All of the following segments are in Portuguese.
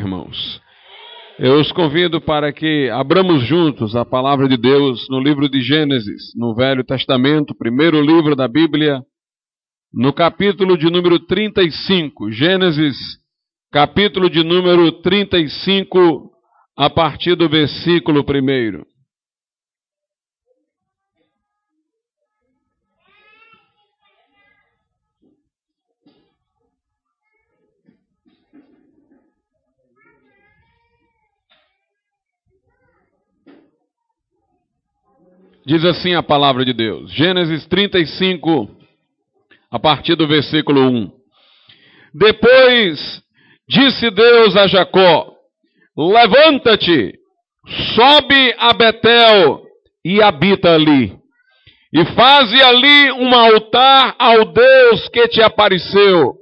irmãos. Eu os convido para que abramos juntos a palavra de Deus no livro de Gênesis, no Velho Testamento, primeiro livro da Bíblia, no capítulo de número 35. Gênesis, capítulo de número 35, a partir do versículo 1. Diz assim a palavra de Deus, Gênesis 35, a partir do versículo 1. Depois disse Deus a Jacó: Levanta-te, sobe a Betel e habita ali. E faze ali um altar ao Deus que te apareceu,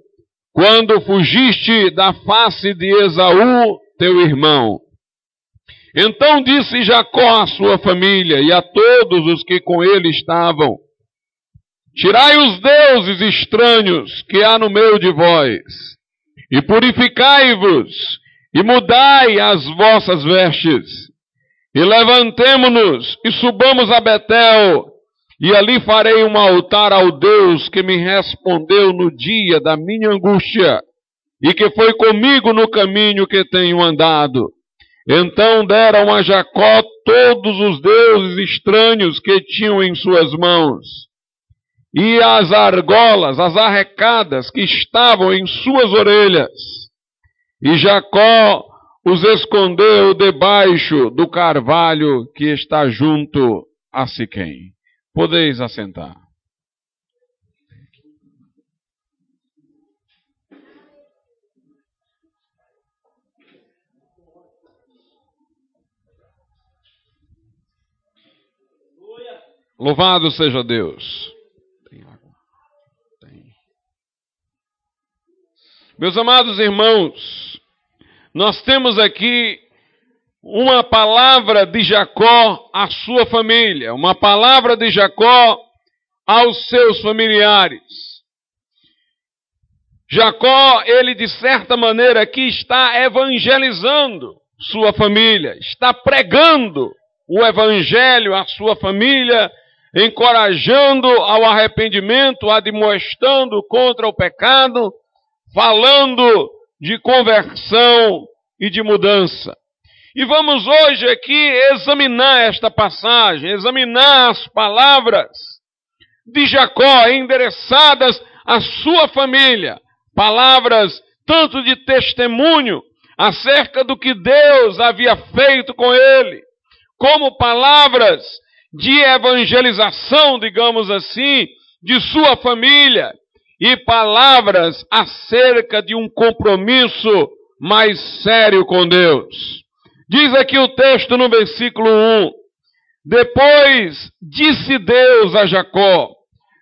quando fugiste da face de Esaú, teu irmão. Então disse Jacó à sua família e a todos os que com ele estavam: Tirai os deuses estranhos que há no meio de vós, e purificai-vos, e mudai as vossas vestes, e levantemo-nos e subamos a Betel, e ali farei um altar ao Deus que me respondeu no dia da minha angústia, e que foi comigo no caminho que tenho andado. Então deram a Jacó todos os deuses estranhos que tinham em suas mãos, e as argolas, as arrecadas que estavam em suas orelhas. E Jacó os escondeu debaixo do carvalho que está junto a Siquém. Podeis assentar. Louvado seja Deus. Tem água? Tem. Meus amados irmãos, nós temos aqui uma palavra de Jacó à sua família, uma palavra de Jacó aos seus familiares. Jacó, ele de certa maneira aqui está evangelizando sua família, está pregando o evangelho à sua família encorajando ao arrependimento, admoestando contra o pecado, falando de conversão e de mudança. E vamos hoje aqui examinar esta passagem, examinar as palavras de Jacó endereçadas à sua família, palavras tanto de testemunho acerca do que Deus havia feito com ele, como palavras de evangelização, digamos assim, de sua família e palavras acerca de um compromisso mais sério com Deus. Diz aqui o texto no versículo 1: Depois disse Deus a Jacó: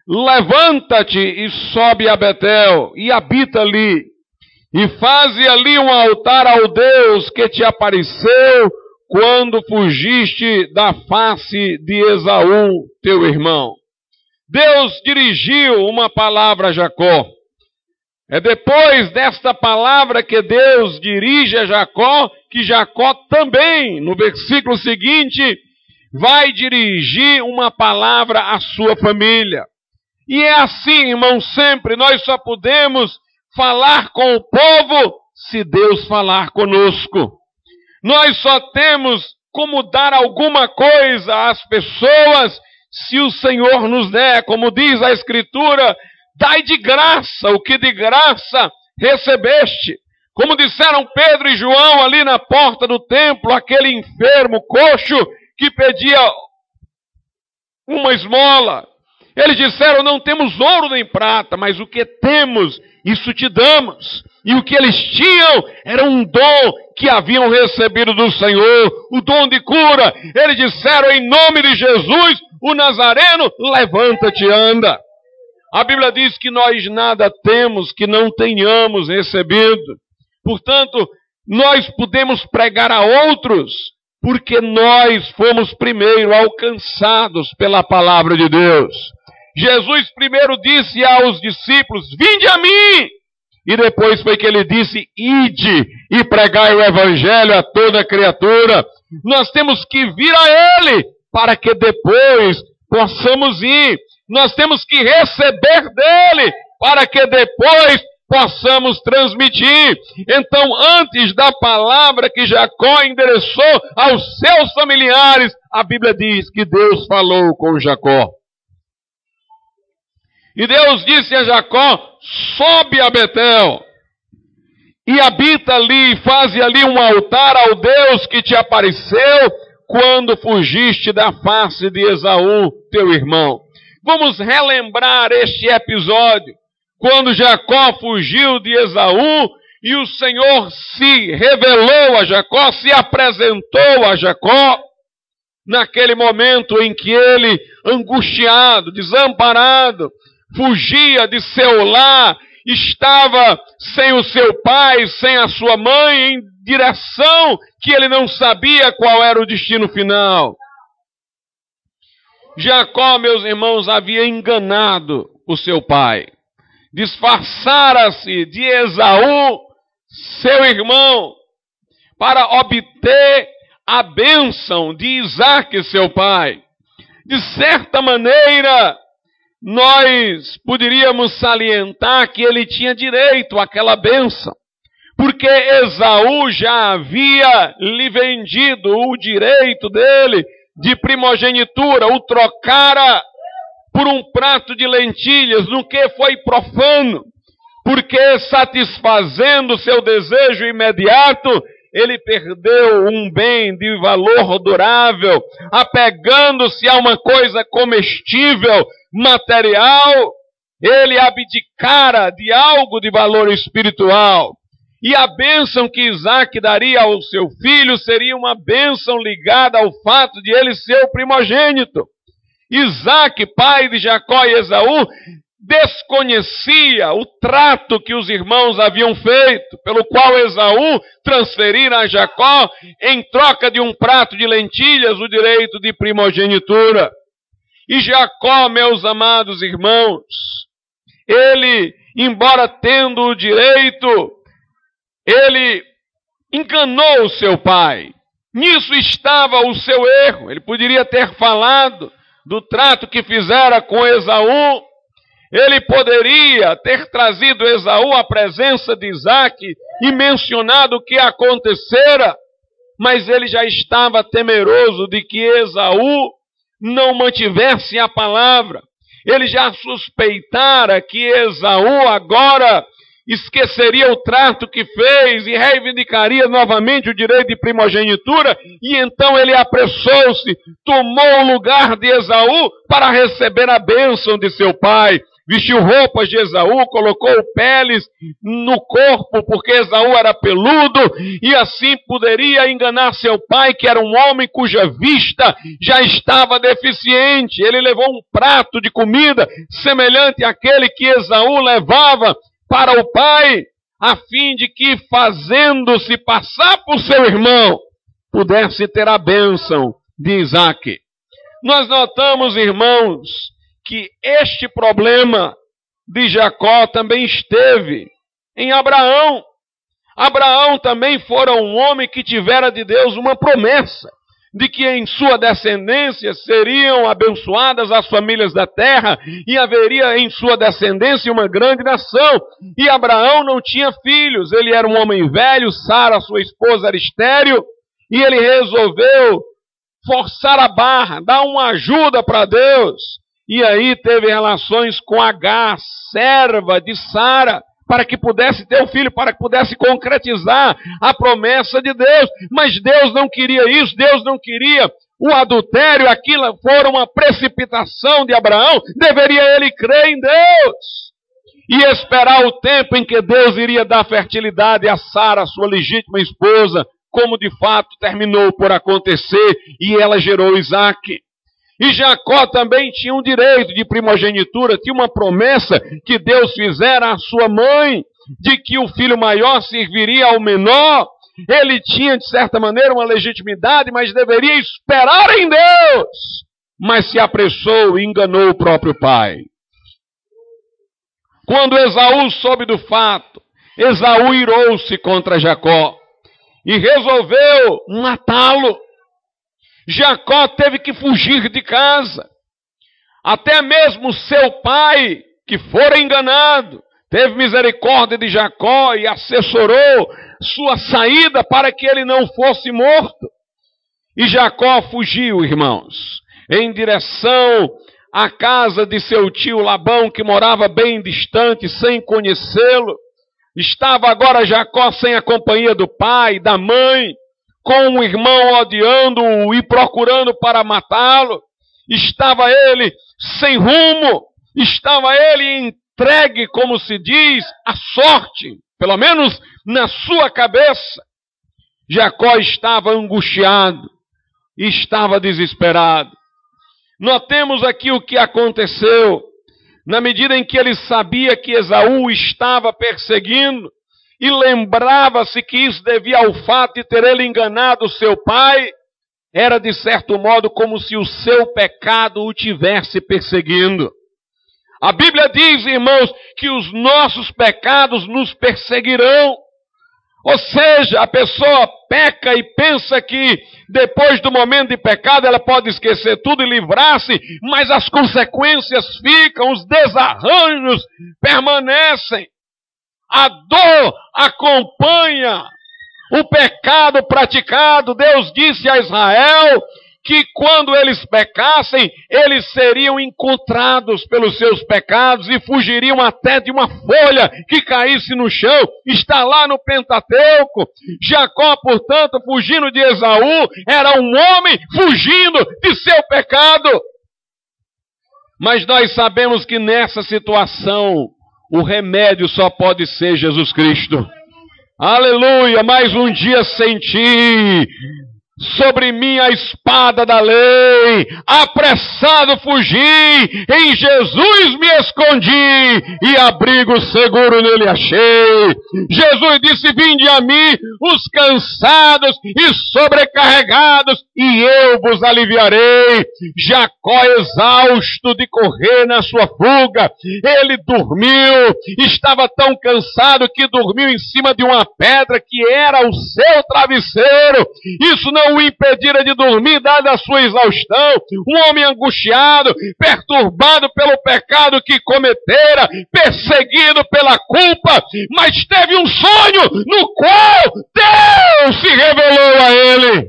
Levanta-te e sobe a Betel e habita ali, e faze ali um altar ao Deus que te apareceu quando fugiste da face de Esaú, teu irmão. Deus dirigiu uma palavra a Jacó. É depois desta palavra que Deus dirige a Jacó, que Jacó também, no versículo seguinte, vai dirigir uma palavra à sua família. E é assim, irmão, sempre nós só podemos falar com o povo se Deus falar conosco. Nós só temos como dar alguma coisa às pessoas se o Senhor nos der, como diz a Escritura, dai de graça o que de graça recebeste. Como disseram Pedro e João ali na porta do templo, aquele enfermo coxo que pedia uma esmola. Eles disseram: Não temos ouro nem prata, mas o que temos, isso te damos. E o que eles tinham era um dom que haviam recebido do Senhor, o dom de cura. Eles disseram em nome de Jesus, o Nazareno, levanta-te anda. A Bíblia diz que nós nada temos que não tenhamos recebido. Portanto, nós podemos pregar a outros porque nós fomos primeiro alcançados pela palavra de Deus. Jesus primeiro disse aos discípulos: Vinde a mim, E depois foi que ele disse: Ide e pregai o evangelho a toda criatura. Nós temos que vir a ele para que depois possamos ir. Nós temos que receber dele para que depois possamos transmitir. Então, antes da palavra que Jacó endereçou aos seus familiares, a Bíblia diz que Deus falou com Jacó. E Deus disse a Jacó: sobe a Betel e habita ali, faze ali um altar ao Deus que te apareceu quando fugiste da face de Esaú, teu irmão. Vamos relembrar este episódio, quando Jacó fugiu de Esaú e o Senhor se revelou a Jacó, se apresentou a Jacó, naquele momento em que ele, angustiado, desamparado, fugia de seu lar, estava sem o seu pai, sem a sua mãe, em direção que ele não sabia qual era o destino final. Jacó, meus irmãos, havia enganado o seu pai. Disfarçara-se de Esaú, seu irmão, para obter a bênção de Isaac, seu pai. De certa maneira, nós poderíamos salientar que ele tinha direito àquela bênção, porque Esaú já havia lhe vendido o direito dele de primogenitura, o trocara por um prato de lentilhas, no que foi profano, porque satisfazendo seu desejo imediato, ele perdeu um bem de valor durável, apegando-se a uma coisa comestível, material, ele abdicara de algo de valor espiritual. E a bênção que Isaac daria ao seu filho seria uma bênção ligada ao fato de ele ser o primogênito. Isaac, pai de Jacó e Esaú, desconhecia o trato que os irmãos haviam feito, pelo qual Esaú transferira a Jacó, em troca de um prato de lentilhas, o direito de primogenitura. E Jacó, meus amados irmãos, ele, embora tendo o direito, ele enganou o seu pai. Nisso estava o seu erro. Ele poderia ter falado do trato que fizera com Esaú. Ele poderia ter trazido Esaú à presença de Isaac e mencionado o que acontecera, mas ele já estava temeroso de que Esaú não mantivesse a palavra. Ele já suspeitara que Esaú agora esqueceria o trato que fez e reivindicaria novamente o direito de primogenitura, e então ele apressou-se, tomou o lugar de Esaú para receber a bênção de seu pai vestiu roupas de Esaú, colocou peles no corpo, porque Esaú era peludo, e assim poderia enganar seu pai, que era um homem cuja vista já estava deficiente. Ele levou um prato de comida semelhante àquele que Esaú levava para o pai, a fim de que, fazendo-se passar por seu irmão, pudesse ter a bênção de Isaac. Nós notamos, irmãos, que este problema de Jacó também esteve em Abraão. Abraão também fora um homem que tivera de Deus uma promessa de que em sua descendência seriam abençoadas as famílias da terra e haveria em sua descendência uma grande nação. E Abraão não tinha filhos, ele era um homem velho, Sara, sua esposa, era estéril, e ele resolveu forçar a barra, dar uma ajuda para Deus. E aí teve relações com H, serva de Sara, para que pudesse ter um filho, para que pudesse concretizar a promessa de Deus. Mas Deus não queria isso, Deus não queria o adultério, aquilo foi uma precipitação de Abraão, deveria ele crer em Deus e esperar o tempo em que Deus iria dar fertilidade a Sara, sua legítima esposa, como de fato terminou por acontecer, e ela gerou Isaac. E Jacó também tinha um direito de primogenitura, tinha uma promessa que Deus fizera à sua mãe, de que o filho maior serviria ao menor. Ele tinha, de certa maneira, uma legitimidade, mas deveria esperar em Deus. Mas se apressou e enganou o próprio pai. Quando Esaú soube do fato Esaú irou-se contra Jacó e resolveu matá-lo. Jacó teve que fugir de casa. Até mesmo seu pai, que fora enganado, teve misericórdia de Jacó e assessorou sua saída para que ele não fosse morto. E Jacó fugiu, irmãos, em direção à casa de seu tio Labão, que morava bem distante, sem conhecê-lo. Estava agora Jacó sem a companhia do pai, da mãe, com um irmão odiando-o e procurando para matá-lo. Estava ele sem rumo, estava ele entregue, como se diz, à sorte, pelo menos na sua cabeça. Jacó estava angustiado, estava desesperado. Notemos aqui o que aconteceu. Na medida em que ele sabia que Esaú estava perseguindo, e lembrava-se que isso devia ao fato de ter ele enganado seu pai, era de certo modo como se o seu pecado o tivesse perseguindo. A Bíblia diz, irmãos, que os nossos pecados nos perseguirão. Ou seja, a pessoa peca e pensa que depois do momento de pecado ela pode esquecer tudo e livrar-se, mas as consequências ficam, os desarranjos permanecem. A dor acompanha o pecado praticado. Deus disse a Israel que quando eles pecassem, eles seriam encontrados pelos seus pecados e fugiriam até de uma folha que caísse no chão. Está lá no Pentateuco. Jacó, portanto, fugindo de Esaú, era um homem fugindo de seu pecado. Mas nós sabemos que nessa situação, o remédio só pode ser Jesus Cristo. Aleluia, mais um dia sem ti, sobre mim a espada da lei, apressado fugi, em Jesus me escondi e abrigo seguro nele achei. Jesus disse: Vinde a mim os cansados e sobrecarregados, e eu vos aliviarei. Jacó, exausto de correr na sua fuga, ele dormiu, estava tão cansado que dormiu em cima de uma pedra que era o seu travesseiro. Isso não não o impedira de dormir, dada a sua exaustão. Um homem angustiado, perturbado pelo pecado que cometera, perseguido pela culpa, mas teve um sonho no qual Deus se revelou a ele.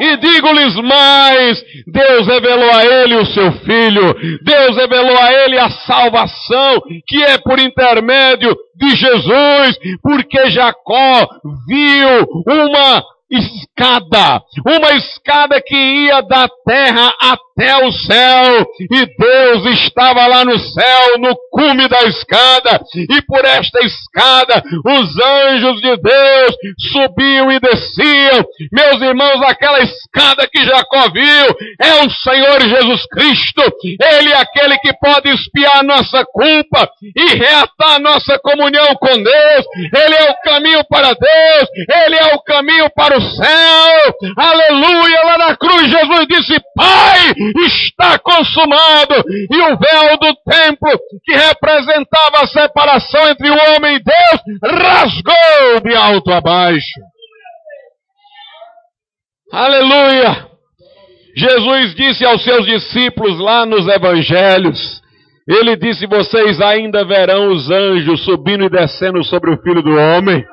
E digo-lhes mais: Deus revelou a ele o seu filho, Deus revelou a ele a salvação, que é por intermédio de Jesus, porque Jacó viu uma escada, uma escada que ia da terra até o céu, e Deus estava lá no céu, no cume da escada, e por esta escada os anjos de Deus subiam e desciam. Meus irmãos, aquela escada que Jacó viu é o Senhor Jesus Cristo, Ele é aquele que pode espiar nossa culpa e reatar nossa comunhão com Deus, Ele é o caminho para Deus, Ele é o caminho para o céu. Aleluia! Lá na cruz Jesus disse: Pai, está consumado. E o véu do templo, que representava a separação entre o homem e Deus, rasgou de alto a baixo. Aleluia! Jesus disse aos seus discípulos lá nos evangelhos, ele disse: Vocês ainda verão os anjos subindo e descendo sobre o filho do homem.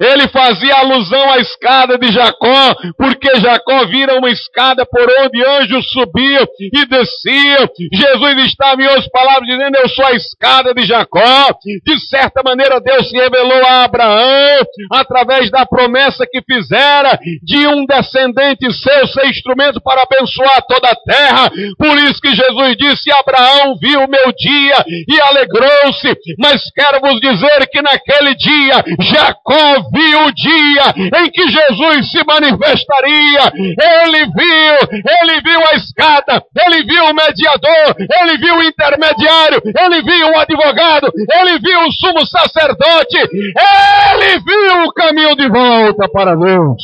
Ele fazia alusão à escada de Jacó, porque Jacó vira uma escada por onde anjos subiam e desciam. Jesus estava em outras palavras dizendo, eu sou a escada de Jacó. De certa maneira Deus se revelou a Abraão, através da promessa que fizera de um descendente seu ser instrumento para abençoar toda a terra. Por isso que Jesus disse, Abraão viu o meu dia e alegrou-se. Mas quero vos dizer que naquele dia Jacó viu o dia em que Jesus se manifestaria. Ele viu, ele viu a escada, ele viu o mediador, ele viu o intermediário, ele viu o advogado, ele viu o sumo sacerdote, ele viu o caminho de volta para Deus.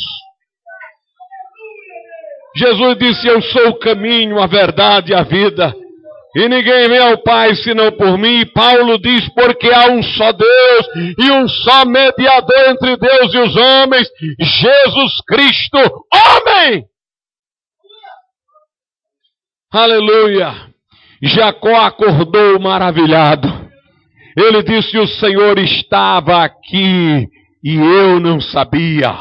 Jesus disse: Eu sou o caminho, a verdade e a vida. E ninguém vem ao Pai senão por mim. E Paulo diz: porque há um só Deus e um só mediador entre Deus e os homens, Jesus Cristo, homem. Aleluia. Jacó acordou maravilhado. Ele disse: O Senhor estava aqui e eu não sabia.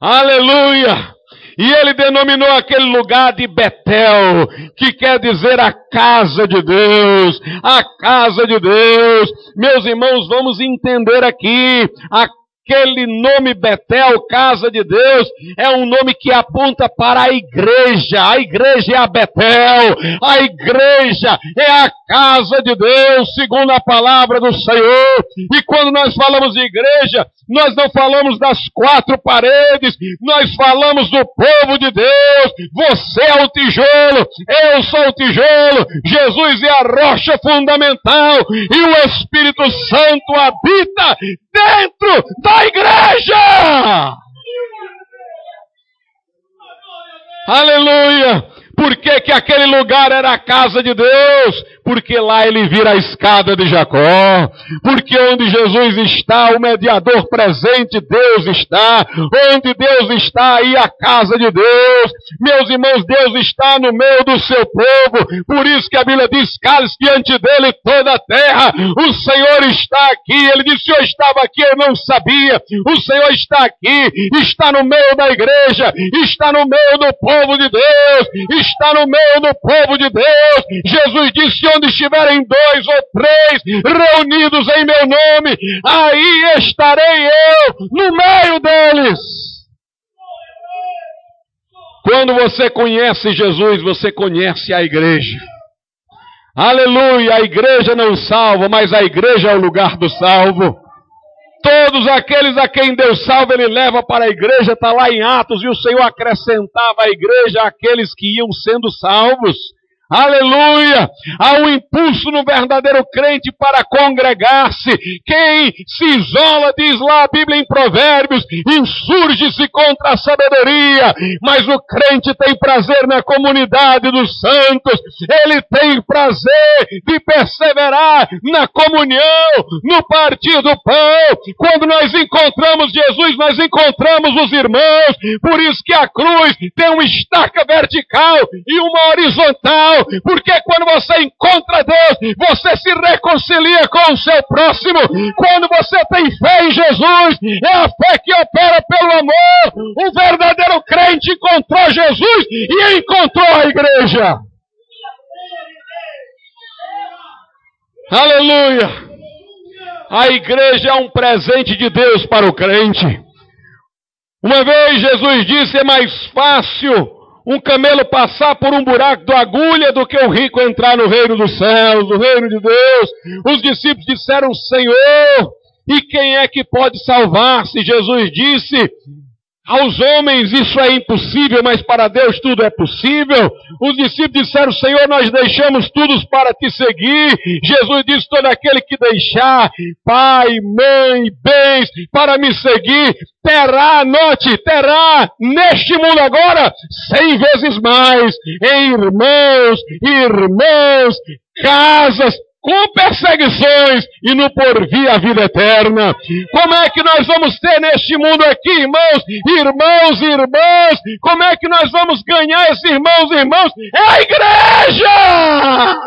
Aleluia! E ele denominou aquele lugar de Betel, que quer dizer a casa de Deus, a casa de Deus. Meus irmãos, vamos entender aqui, a Aquele nome Betel, casa de Deus, é um nome que aponta para a igreja. A igreja é a Betel. A igreja é a casa de Deus, segundo a palavra do Senhor. E quando nós falamos de igreja, nós não falamos das quatro paredes, nós falamos do povo de Deus. Você é o tijolo, eu sou o tijolo, Jesus é a rocha fundamental e o Espírito Santo habita dentro da igreja. Aleluia! Por que, que aquele lugar era a casa de Deus? Porque lá ele vira a escada de Jacó, porque onde Jesus está, o mediador presente, Deus está, onde Deus está, aí a casa de Deus, meus irmãos, Deus está no meio do seu povo, por isso que a Bíblia diz, cale-se diante dele toda a terra, o Senhor está aqui, ele disse, Senhor estava aqui, eu não sabia, o Senhor está aqui, está no meio da igreja, está no meio do povo de Deus, está no meio do povo de Deus, Jesus disse, onde estiverem dois ou três reunidos em meu nome, aí estarei eu no meio deles. Quando você conhece Jesus, você conhece a igreja. Aleluia, a igreja não salva, mas a igreja é o lugar do salvo. Todos aqueles a quem Deus salva, Ele leva para a igreja, está lá em Atos, e o Senhor acrescentava à igreja aqueles que iam sendo salvos. Aleluia! Há um impulso no verdadeiro crente para congregar-se. Quem se isola, diz lá a Bíblia em Provérbios, insurge-se contra a sabedoria. Mas o crente tem prazer na comunidade dos santos. Ele tem prazer de perseverar na comunhão, no partir do pão. Quando nós encontramos Jesus, nós encontramos os irmãos. Por isso que a cruz tem uma estaca vertical e uma horizontal porque quando você encontra Deus, você se reconcilia com o seu próximo. Quando você tem fé em Jesus, é a fé que opera pelo amor. O verdadeiro crente encontrou Jesus e encontrou a igreja. Aleluia! A igreja é um presente de Deus para o crente. Uma vez Jesus disse: é mais fácil um camelo passar por um buraco da agulha do que o rico entrar no reino dos céus, no reino de Deus. Os discípulos disseram, Senhor, e quem é que pode salvar-se? Jesus disse, aos homens isso é impossível, mas para Deus tudo é possível. Os discípulos disseram, Senhor, nós deixamos tudo para te seguir. Jesus disse, todo aquele que deixar pai, mãe, bens para me seguir, terá, note, terá neste mundo agora cem vezes mais em irmãos, irmãs, casas, com perseguições e no porvir a vida eterna. Como é que nós vamos ter neste mundo aqui, irmãos, irmãos, irmãs? Como é que nós vamos ganhar esses irmãos, irmãos? É a igreja!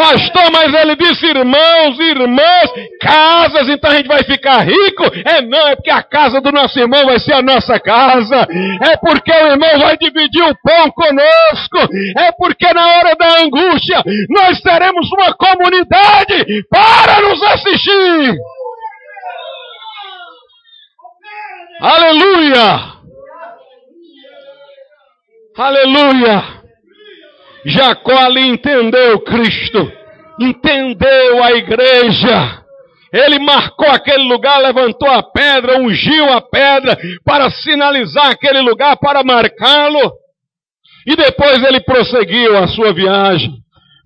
Pastor, mas ele disse irmãos, irmãs, casas, então a gente vai ficar rico? É não, é porque a casa do nosso irmão vai ser a nossa casa. É porque o irmão vai dividir o pão conosco. É porque na hora da angústia nós teremos uma comunidade para nos assistir. Aleluia! Aleluia! Jacó ali entendeu Cristo, entendeu a igreja. Ele marcou aquele lugar, levantou a pedra, ungiu a pedra para sinalizar aquele lugar, para marcá-lo. E depois ele prosseguiu a sua viagem.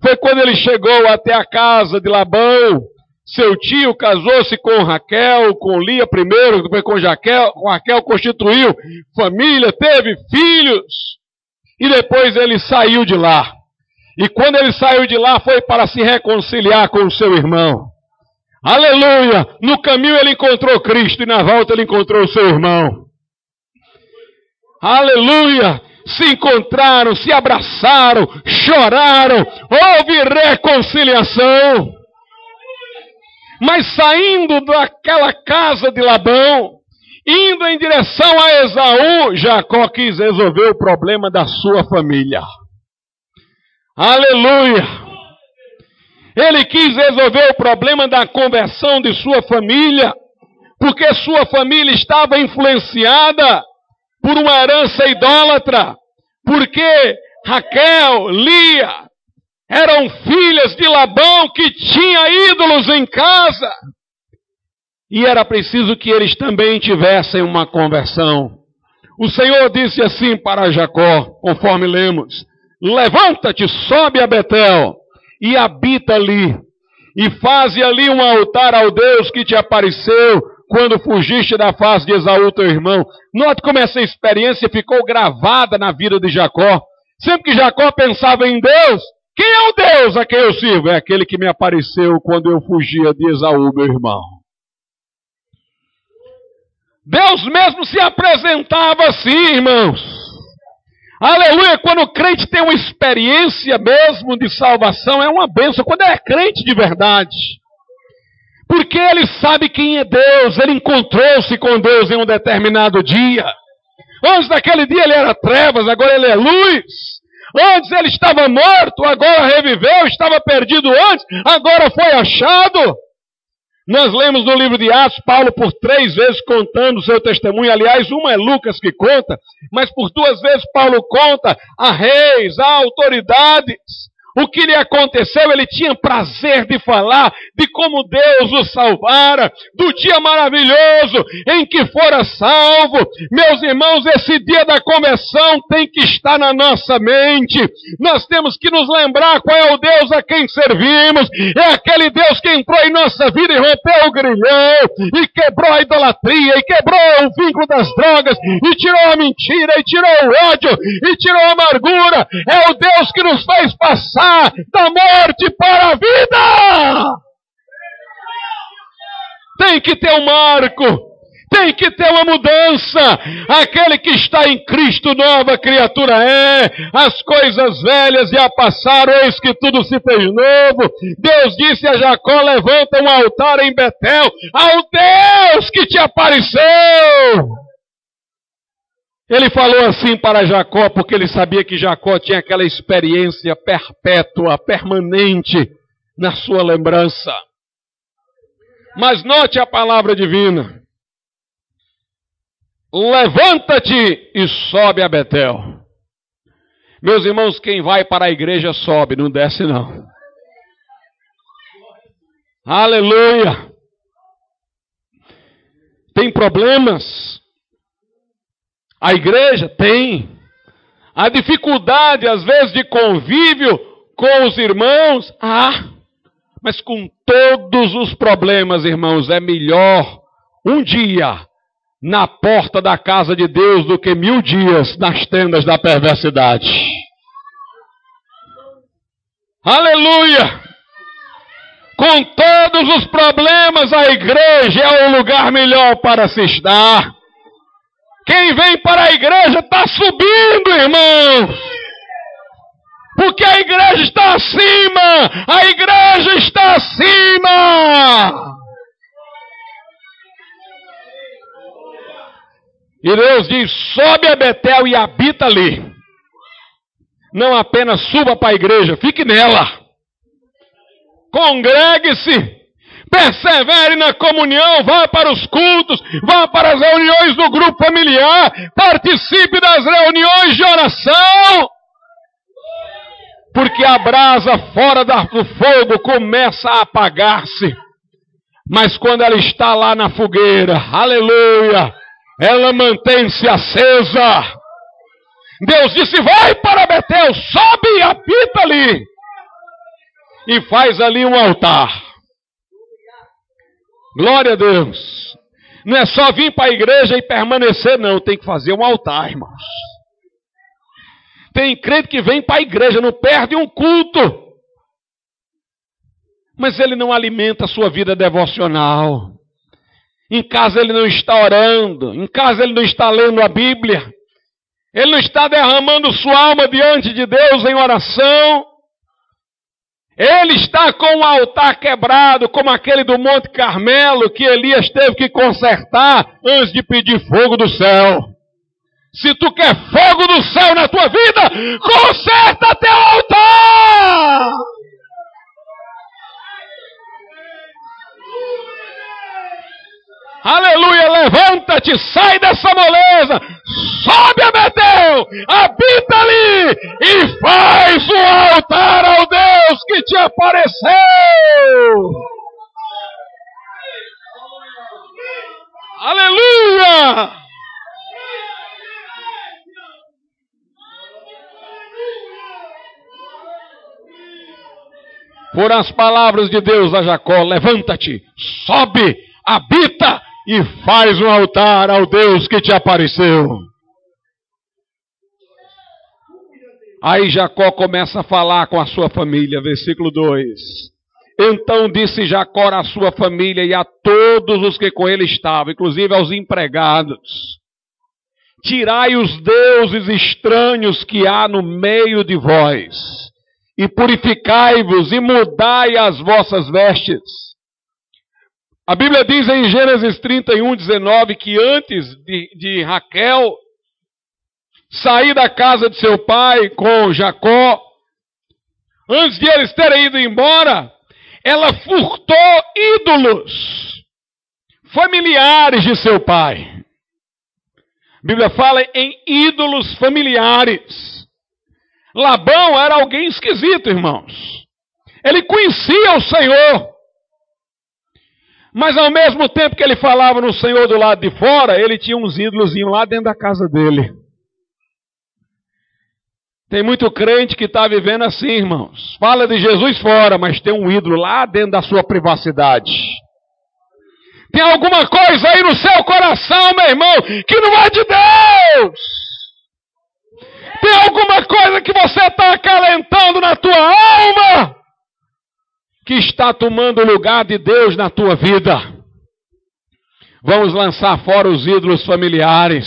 Foi quando ele chegou até a casa de Labão. Seu tio casou-se com Raquel, com Lia primeiro, depois com Jaquel, com Raquel constituiu família, teve filhos. E depois ele saiu de lá. E quando ele saiu de lá, foi para se reconciliar com o seu irmão. Aleluia! No caminho ele encontrou Cristo e na volta ele encontrou o seu irmão. Aleluia! Se encontraram, se abraçaram, choraram, houve reconciliação. Mas saindo daquela casa de Labão, indo em direção a Esaú, Jacó quis resolver o problema da sua família. Aleluia! Ele quis resolver o problema da conversão de sua família, porque sua família estava influenciada por uma herança idólatra, porque Raquel, Lia, eram filhas de Labão que tinha ídolos em casa. E era preciso que eles também tivessem uma conversão. O Senhor disse assim para Jacó, conforme lemos: Levanta-te, sobe a Betel e habita ali. E faze ali um altar ao Deus que te apareceu quando fugiste da face de Esaú, teu irmão. Note como essa experiência ficou gravada na vida de Jacó. Sempre que Jacó pensava em Deus, quem é o Deus a quem eu sirvo? É aquele que me apareceu quando eu fugia de Esaú, meu irmão. Deus mesmo se apresentava assim, irmãos. Aleluia! Quando o crente tem uma experiência mesmo de salvação, é uma bênção. Quando é crente de verdade. Porque ele sabe quem é Deus, ele encontrou-se com Deus em um determinado dia. Antes daquele dia ele era trevas, agora ele é luz. Antes ele estava morto, agora reviveu, estava perdido antes, agora foi achado. Nós lemos no livro de Atos, Paulo por três vezes contando o seu testemunho. Aliás, uma é Lucas que conta, mas por duas vezes Paulo conta a reis, a autoridades, o que lhe aconteceu, ele tinha prazer de falar de como Deus o salvara, do dia maravilhoso em que fora salvo. Meus irmãos, esse dia da conversão tem que estar na nossa mente. Nós temos que nos lembrar qual é o Deus a quem servimos. É aquele Deus que entrou em nossa vida e rompeu o grilhão, e quebrou a idolatria, e quebrou o vínculo das drogas, e tirou a mentira, e tirou o ódio, e tirou a amargura. É o Deus que nos fez passar da morte para a vida. Tem que ter um marco. Tem que ter uma mudança. Aquele que está em Cristo, nova criatura é. As coisas velhas já passaram, eis que tudo se fez novo. Deus disse a Jacó: levanta um altar em Betel ao Deus que te apareceu. Ele falou assim para Jacó, porque ele sabia que Jacó tinha aquela experiência perpétua, permanente na sua lembrança. Mas note a palavra divina. Levanta-te e sobe a Betel. Meus irmãos, quem vai para a igreja sobe, não desce não. Aleluia. Tem problemas? A igreja tem. A dificuldade, às vezes, de convívio com os irmãos, ah, mas com todos os problemas, irmãos, é melhor um dia na porta da casa de Deus do que mil dias nas tendas da perversidade. Aleluia! Com todos os problemas, a igreja é o lugar melhor para se estar. Quem vem para a igreja está subindo, irmãos. Porque a igreja está acima. A igreja está acima. E Deus diz: sobe a Betel e habita ali. Não apenas suba para a igreja, fique nela. Congregue-se persevere na comunhão, vá para os cultos, vá para as reuniões do grupo familiar, participe das reuniões de oração. Porque a brasa fora do fogo começa a apagar-se. Mas quando ela está lá na fogueira, aleluia, ela mantém-se acesa. Deus disse: vai para Betel, sobe e habita ali. E faz ali um altar. Glória a Deus. Não é só vir para a igreja e permanecer, não. Tem que fazer um altar, irmãos. Tem crente que vem para a igreja, não perde um culto. Mas ele não alimenta a sua vida devocional. Em casa ele não está orando. Em casa ele não está lendo a Bíblia. Ele não está derramando sua alma diante de Deus em oração. Ele está com o altar quebrado, como aquele do Monte Carmelo que Elias teve que consertar antes de pedir fogo do céu. Se tu quer fogo do céu na tua vida, conserta teu altar! Aleluia, levanta-te, sai dessa moleza, sobe a Betel, habita ali e faz o altar ao Deus que te apareceu. Aleluia! Por as palavras de Deus a Jacó, levanta-te, sobe, habita e faz um altar ao Deus que te apareceu. Aí Jacó começa a falar com a sua família, versículo 2. Então disse Jacó à sua família e a todos os que com ele estavam, inclusive aos empregados: Tirai os deuses estranhos que há no meio de vós, e purificai-vos e mudai as vossas vestes a Bíblia diz em Gênesis 31, 19 que antes de, de Raquel sair da casa de seu pai com Jacó, antes de eles terem ido embora, ela furtou ídolos familiares de seu pai. A Bíblia fala em ídolos familiares. Labão era alguém esquisito, irmãos. Ele conhecia o Senhor. Mas ao mesmo tempo que ele falava no Senhor do lado de fora, ele tinha uns ídolos lá dentro da casa dele. Tem muito crente que está vivendo assim, irmãos. Fala de Jesus fora, mas tem um ídolo lá dentro da sua privacidade. Tem alguma coisa aí no seu coração, meu irmão, que não é de Deus. Tem alguma coisa que você está acalentando na tua alma que está tomando o lugar de Deus na tua vida. Vamos lançar fora os ídolos familiares.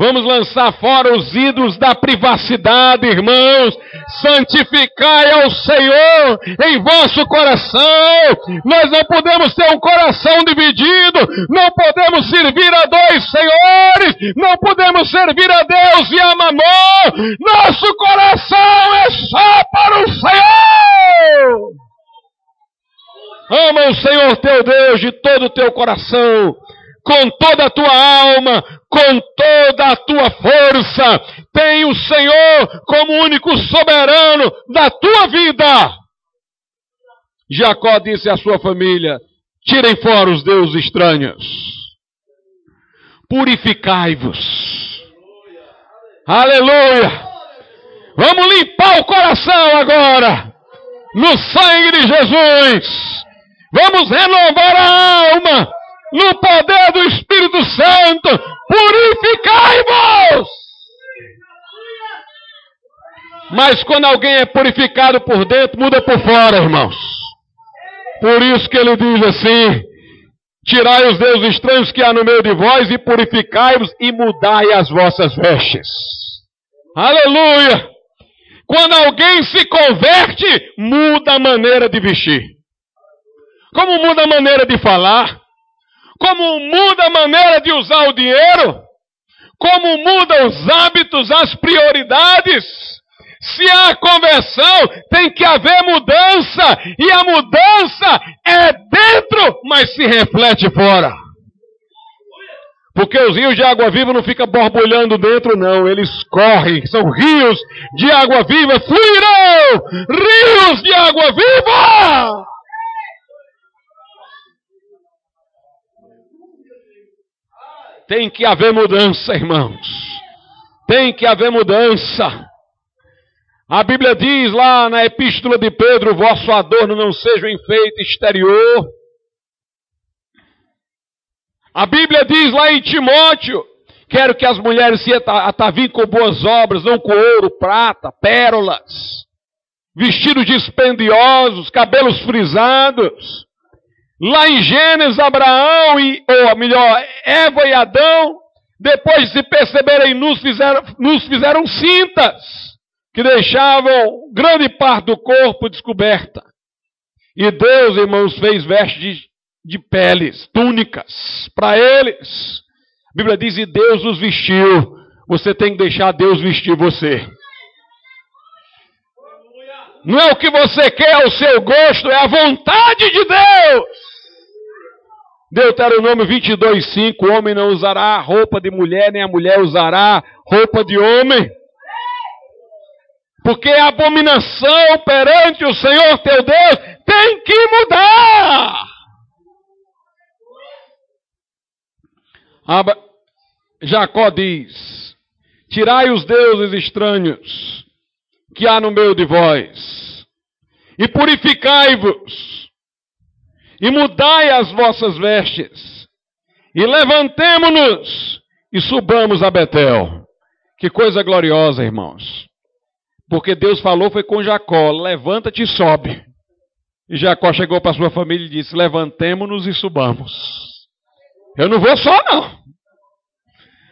Vamos lançar fora os ídolos da privacidade, irmãos. Santificai ao Senhor em vosso coração. Nós não podemos ter um coração dividido. Não podemos servir a dois senhores. Não podemos servir a Deus e a mamão. Nosso coração é só para o Senhor. Ama o Senhor teu Deus de todo o teu coração, com toda a tua alma, com toda a tua força. Tem o Senhor como único soberano da tua vida. Jacó disse à sua família: Tirem fora os deuses estranhos. Purificai-vos. Aleluia. Vamos limpar o coração agora. No sangue de Jesus. Vamos renovar a alma no poder do Espírito Santo. Purificai-vos! Mas quando alguém é purificado por dentro, muda por fora, irmãos. Por isso que ele diz assim: Tirai os deuses estranhos que há no meio de vós e purificai-vos e mudai as vossas vestes. Aleluia! Quando alguém se converte, muda a maneira de vestir como muda a maneira de falar, como muda a maneira de usar o dinheiro, como muda os hábitos, as prioridades. Se há conversão, tem que haver mudança, e a mudança é dentro, mas se reflete fora. Porque os rios de água viva não ficam borbulhando dentro, não. Eles correm. São rios de água viva. Fluirão! Rios de água viva! Tem que haver mudança, irmãos. Tem que haver mudança. A Bíblia diz lá na epístola de Pedro: vosso adorno não seja o enfeite exterior. A Bíblia diz lá em Timóteo Quero que as mulheres se ataviem com boas obras, não com ouro, prata, pérolas, vestidos dispendiosos, cabelos frisados. Lá em Gênesis, Abraão e, ou melhor, Eva e Adão, depois de se perceberem nus, fizeram, nos fizeram cintas, que deixavam grande parte do corpo descoberta. E Deus, irmãos, fez vestes de, de peles, túnicas, para eles. A Bíblia diz: e Deus os vestiu. Você tem que deixar Deus vestir você. Não é o que você quer, é o seu gosto, é a vontade de Deus. Deuteronômio 22, 5: O homem não usará roupa de mulher, nem a mulher usará roupa de homem. Porque a abominação perante o Senhor teu Deus tem que mudar. Jacó diz: Tirai os deuses estranhos que há no meio de vós, e purificai-vos, e mudai as vossas vestes, e levantemo-nos e subamos a Betel. Que coisa gloriosa, irmãos. Porque Deus falou foi com Jacó: levanta-te e sobe. E Jacó chegou para sua família e disse: levantemo-nos e subamos. Eu não vou só, não.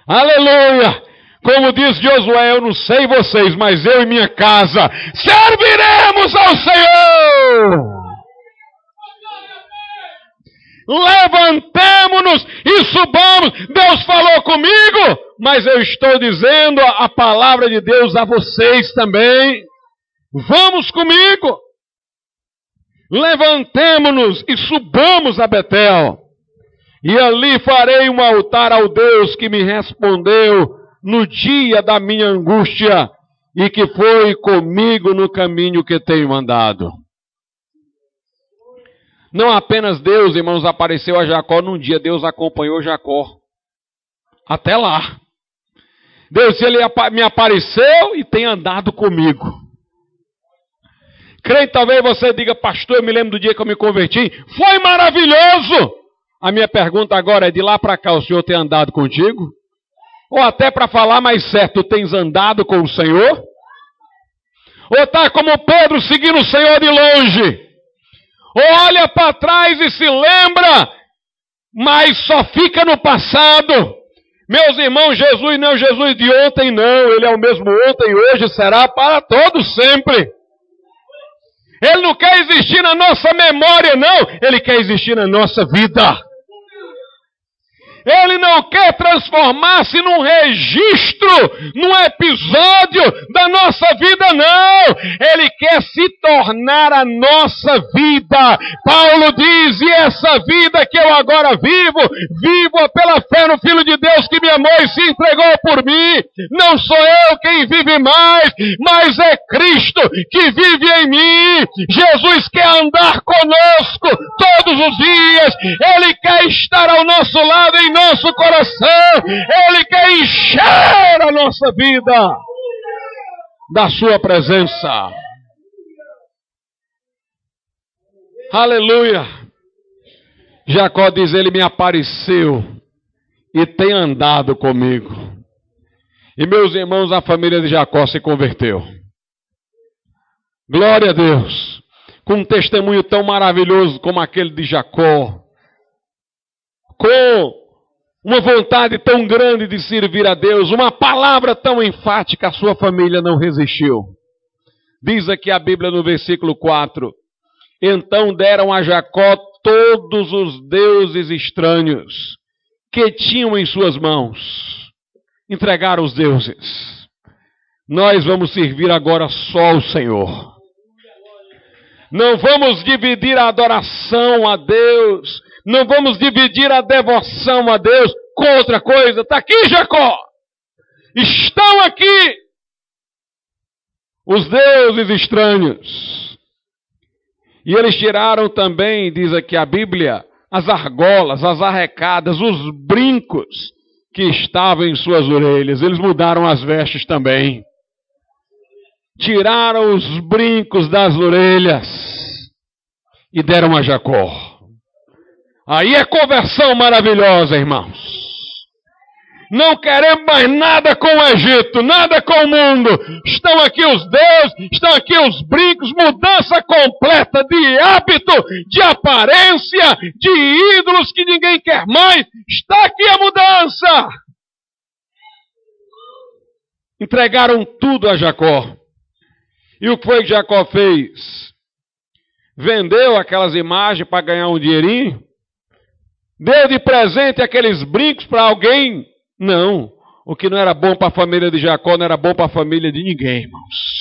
Aleluia! Como diz Josué, eu não sei vocês, mas eu e minha casa serviremos ao Senhor. Levantemo-nos e subamos. Deus falou comigo, mas eu estou dizendo a palavra de Deus a vocês também. Vamos comigo. Levantemo-nos e subamos a Betel. E ali farei um altar ao Deus que me respondeu no dia da minha angústia e que foi comigo no caminho que tenho andado. Não apenas Deus, irmãos, apareceu a Jacó num dia, Deus acompanhou Jacó. Até lá. Deus, ele me apareceu e tem andado comigo. Creio talvez você diga, pastor, eu me lembro do dia que eu me converti. Foi maravilhoso! A minha pergunta agora é: de lá para cá o Senhor tem andado contigo? Ou até para falar mais certo, tens andado com o Senhor? Ou está como Pedro seguindo o Senhor de longe? Olha para trás e se lembra, mas só fica no passado? Meus irmãos, Jesus não é o Jesus de ontem, não. Ele é o mesmo ontem, hoje será para todos sempre. Ele não quer existir na nossa memória, não. Ele quer existir na nossa vida. Ele não quer transformar-se num registro, num episódio da nossa vida, não. Ele quer se tornar a nossa vida. Paulo diz: e essa vida que eu agora vivo, vivo pela fé no Filho de Deus que me amou e se entregou por mim. Não sou eu quem vive mais, mas é Cristo que vive em mim. Jesus quer andar conosco todos os dias. Ele quer estar ao nosso lado em nosso coração. Ele quer encher a nossa vida da Sua presença. Aleluia. Jacó diz: Ele me apareceu e tem andado comigo. E meus irmãos, a família de Jacó se converteu. Glória a Deus. Com um testemunho tão maravilhoso como aquele de Jacó. Com uma vontade tão grande de servir a Deus, uma palavra tão enfática, a sua família não resistiu. Diz aqui a Bíblia no versículo 4: Então deram a Jacó todos os deuses estranhos que tinham em suas mãos. Entregaram os deuses. Nós vamos servir agora só o Senhor. Não vamos dividir a adoração a Deus não vamos dividir a devoção a Deus com outra coisa. Está aqui, Jacó. Estão aqui os deuses estranhos. E eles tiraram também, diz aqui a Bíblia, as argolas, as arrecadas, os brincos que estavam em suas orelhas. Eles mudaram as vestes também. Tiraram os brincos das orelhas e deram a Jacó. Aí é conversão maravilhosa, irmãos. Não queremos mais nada com o Egito, nada com o mundo. Estão aqui os deuses, estão aqui os brincos, mudança completa de hábito, de aparência, de ídolos que ninguém quer mais. Está aqui a mudança. Entregaram tudo a Jacó. E o que foi que Jacó fez? Vendeu aquelas imagens para ganhar um dinheirinho? Deu de presente aqueles brincos para alguém? Não. O que não era bom para a família de Jacó não era bom para a família de ninguém, irmãos.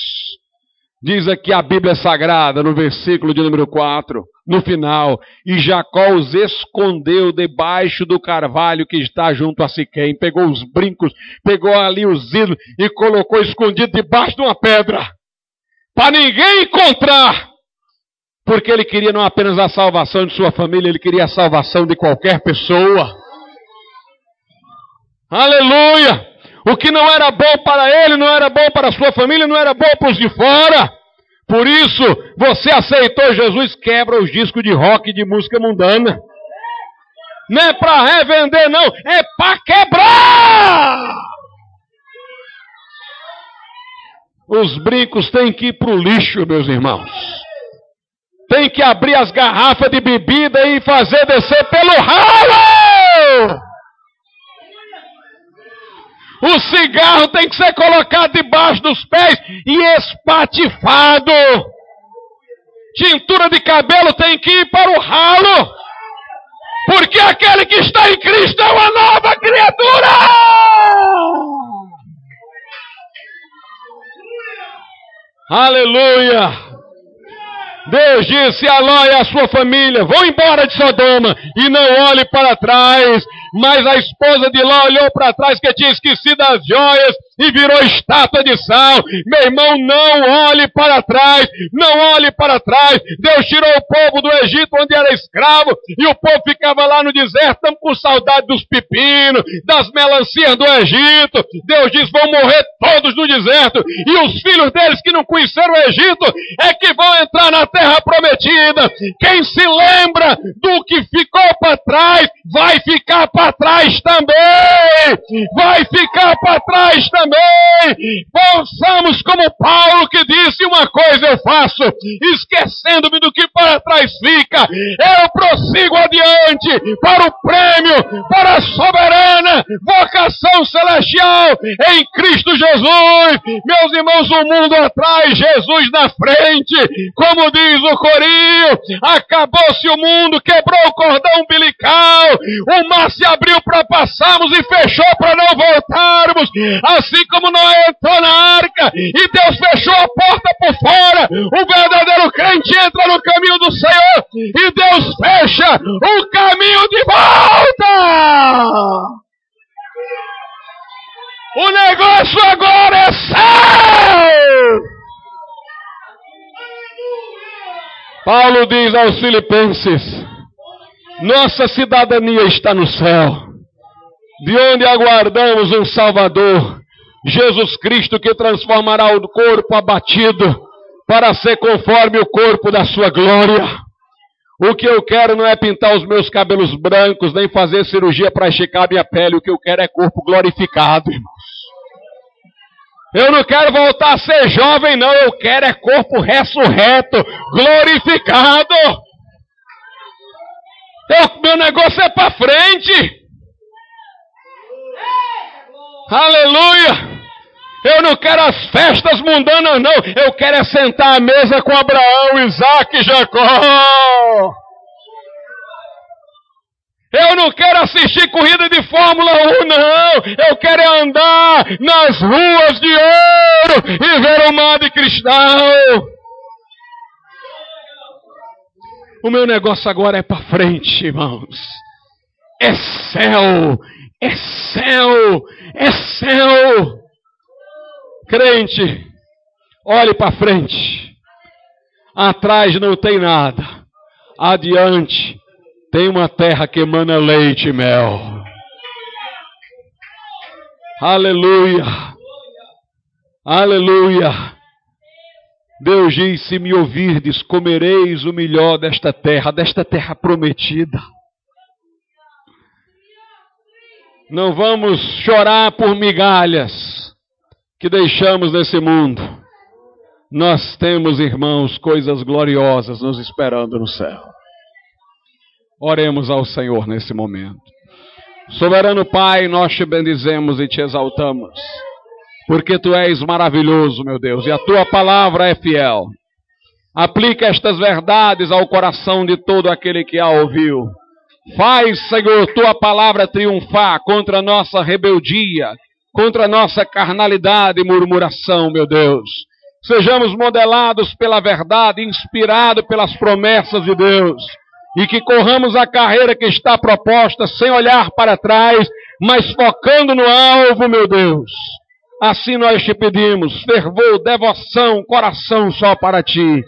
Diz aqui a Bíblia Sagrada, no versículo de número 4, no final, e Jacó os escondeu debaixo do carvalho que está junto a Siquém, pegou os brincos, pegou ali os ídolos e colocou escondido debaixo de uma pedra, para ninguém encontrar, porque ele queria não apenas a salvação de sua família, ele queria a salvação de qualquer pessoa. Aleluia! O que não era bom para ele, não era bom para a sua família, não era bom para os de fora. Por isso, você aceitou Jesus, quebra os discos de rock e de música mundana. Não é para revender, não, é para quebrar! Os brincos têm que ir para o lixo, meus irmãos. Tem que abrir as garrafas de bebida e fazer descer pelo ralo! O cigarro tem que ser colocado debaixo dos pés e espatifado. Tintura de cabelo tem que ir para o ralo. Porque aquele que está em Cristo é uma nova criatura. Aleluia. Deus disse a Ló e a sua família: vão embora de Sodoma e não olhe para trás. Mas a esposa de Ló olhou para trás que tinha esquecido as joias e virou estátua de sal. Meu irmão, não olhe para trás, não olhe para trás. Deus tirou o povo do Egito onde era escravo e o povo ficava lá no deserto, estamos com saudade dos pepinos, das melancias do Egito. Deus diz: vão morrer todos no deserto e os filhos deles que não conheceram o Egito é que vão entrar na terra prometida. Quem se lembra do que ficou para trás, vai ficar para trás também. Vai ficar para trás também também possamos, como Paulo que disse: Uma coisa eu faço, esquecendo-me do que para trás fica, eu prossigo adiante para o prêmio, para a soberana vocação celestial em Cristo Jesus. Meus irmãos, o mundo atrás, Jesus na frente, como diz o Corinho, acabou-se o mundo, quebrou o cordão umbilical, o mar se abriu para passarmos e fechou para não voltarmos. Assim como Noé entrou na arca e Deus fechou a porta por fora, o verdadeiro crente entra no caminho do Senhor. E Deus fecha o caminho de volta. O negócio agora é seu. Paulo diz aos Filipenses: Nossa cidadania está no céu, de onde aguardamos um Salvador, Jesus Cristo que transformará o corpo abatido para ser conforme o corpo da sua glória. O que eu quero não é pintar os meus cabelos brancos, nem fazer cirurgia para esticar minha pele. O que eu quero é corpo glorificado, irmãos. Eu não quero voltar a ser jovem, não. Eu quero é corpo ressurreto, glorificado. Eu, meu negócio é para frente. Aleluia! Eu não quero as festas mundanas, não. Eu quero é sentar à mesa com Abraão, Isaac e Jacó. Eu não quero assistir corrida de Fórmula 1, não. Eu quero é andar nas ruas de ouro e ver o mar de cristal. O meu negócio agora é para frente, irmãos. É céu, é céu, é céu. Crente, olhe para frente. Atrás não tem nada. Adiante tem uma terra que emana leite e mel. Aleluia. Aleluia. Deus diz: se me ouvirdes, comereis o melhor desta terra, desta terra prometida. Não vamos chorar por migalhas que deixamos nesse mundo. Nós temos, irmãos, coisas gloriosas nos esperando no céu. Oremos ao Senhor nesse momento. Soberano Pai, nós te bendizemos e te exaltamos, porque tu és maravilhoso, meu Deus, e a tua palavra é fiel. Aplica estas verdades ao coração de todo aquele que a ouviu. Faz, Senhor, tua palavra triunfar contra a nossa rebeldia, contra a nossa carnalidade e murmuração, meu Deus. Sejamos modelados pela verdade, inspirados pelas promessas de Deus, e que corramos a carreira que está proposta sem olhar para trás, mas focando no alvo, meu Deus. Assim nós te pedimos, fervor, devoção, coração só para ti,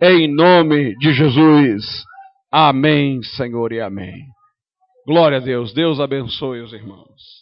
em nome de Jesus. Amém, Senhor, e amém. Glória a Deus. Deus abençoe os irmãos.